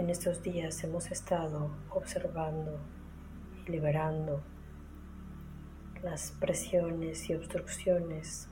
En estos días hemos estado observando y liberando las presiones y obstrucciones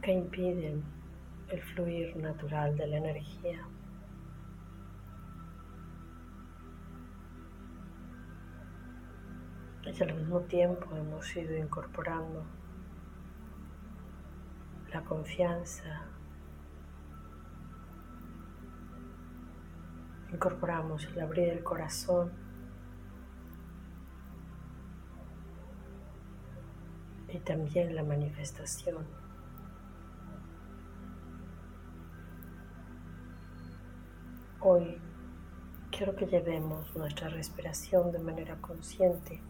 que impiden el fluir natural de la energía. Y al mismo tiempo hemos ido incorporando la confianza. Incorporamos el abrir el corazón y también la manifestación. Hoy quiero que llevemos nuestra respiración de manera consciente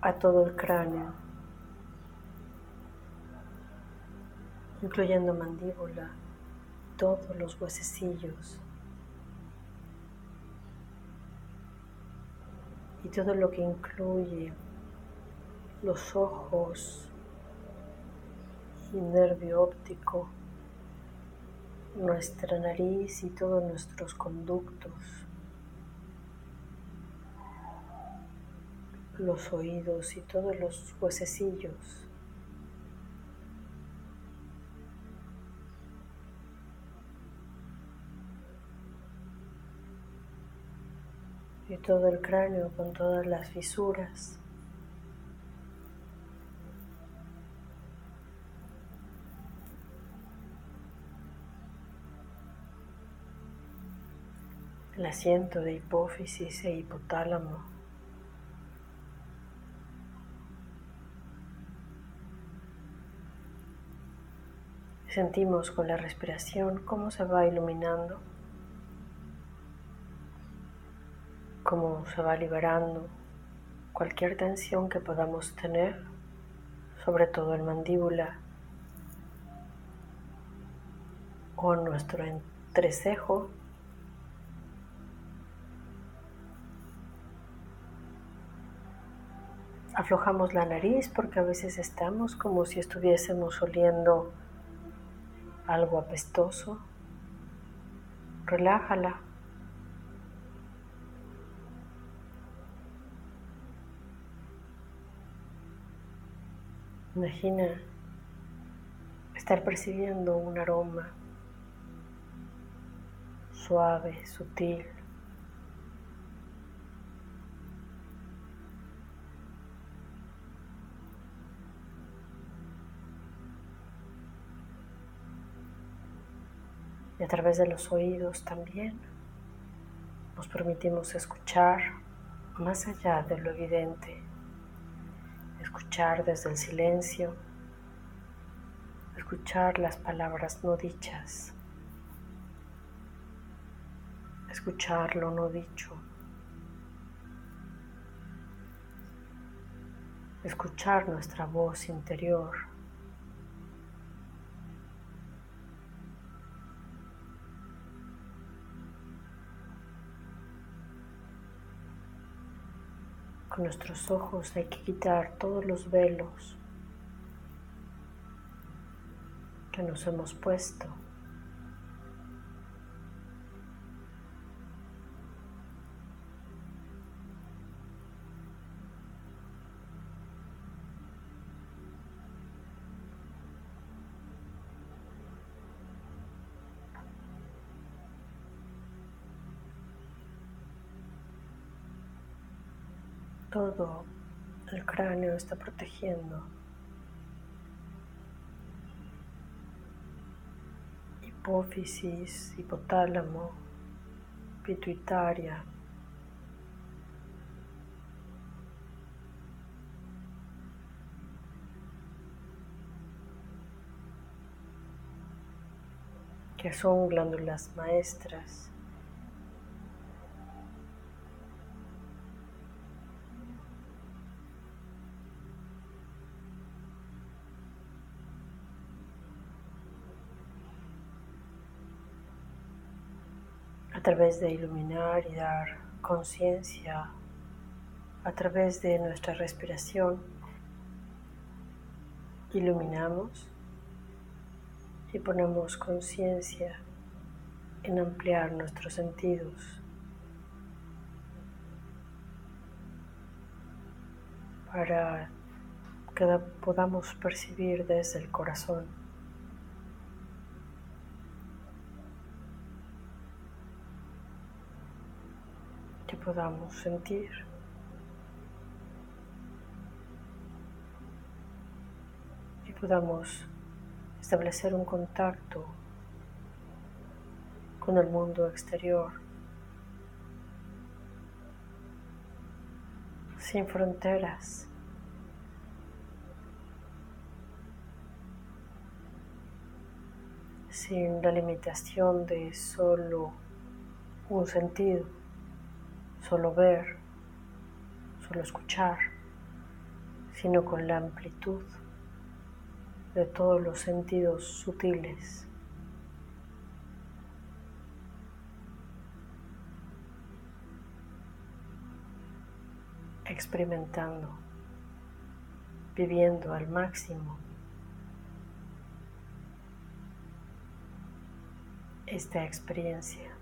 a todo el cráneo incluyendo mandíbula, todos los huesecillos y todo lo que incluye los ojos y nervio óptico, nuestra nariz y todos nuestros conductos, los oídos y todos los huesecillos. Y todo el cráneo con todas las fisuras. El asiento de hipófisis e hipotálamo. Sentimos con la respiración cómo se va iluminando cómo se va liberando cualquier tensión que podamos tener, sobre todo en mandíbula o nuestro entrecejo. Aflojamos la nariz porque a veces estamos como si estuviésemos oliendo algo apestoso. Relájala. Imagina estar percibiendo un aroma suave, sutil. Y a través de los oídos también nos permitimos escuchar más allá de lo evidente escuchar desde el silencio, escuchar las palabras no dichas, escuchar lo no dicho, escuchar nuestra voz interior. Con nuestros ojos hay que quitar todos los velos que nos hemos puesto. Todo el cráneo está protegiendo. Hipófisis, hipotálamo, pituitaria. que son glándulas maestras. A través de iluminar y dar conciencia, a través de nuestra respiración, iluminamos y ponemos conciencia en ampliar nuestros sentidos para que podamos percibir desde el corazón. Podamos sentir. Y podamos establecer un contacto con el mundo exterior sin fronteras. sin la limitación de solo un sentido, solo ver, solo escuchar, sino con la amplitud de todos los sentidos sutiles. experimentando, viviendo al máximo esta experiencia.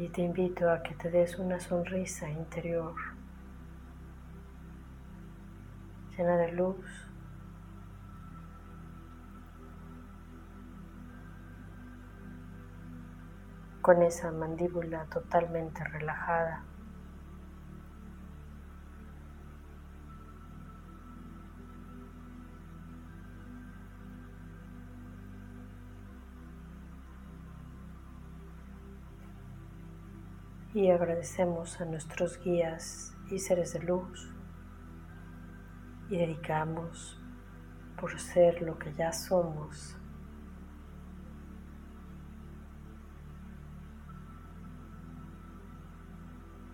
Y te invito a que te des una sonrisa interior llena de luz. con esa mandíbula totalmente relajada. Y agradecemos a nuestros guías y seres de luz y dedicamos por ser lo que ya somos.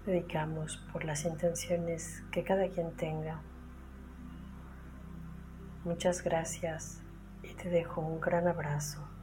Dedicamos por las intenciones que cada quien tenga. Muchas gracias y te dejo un gran abrazo.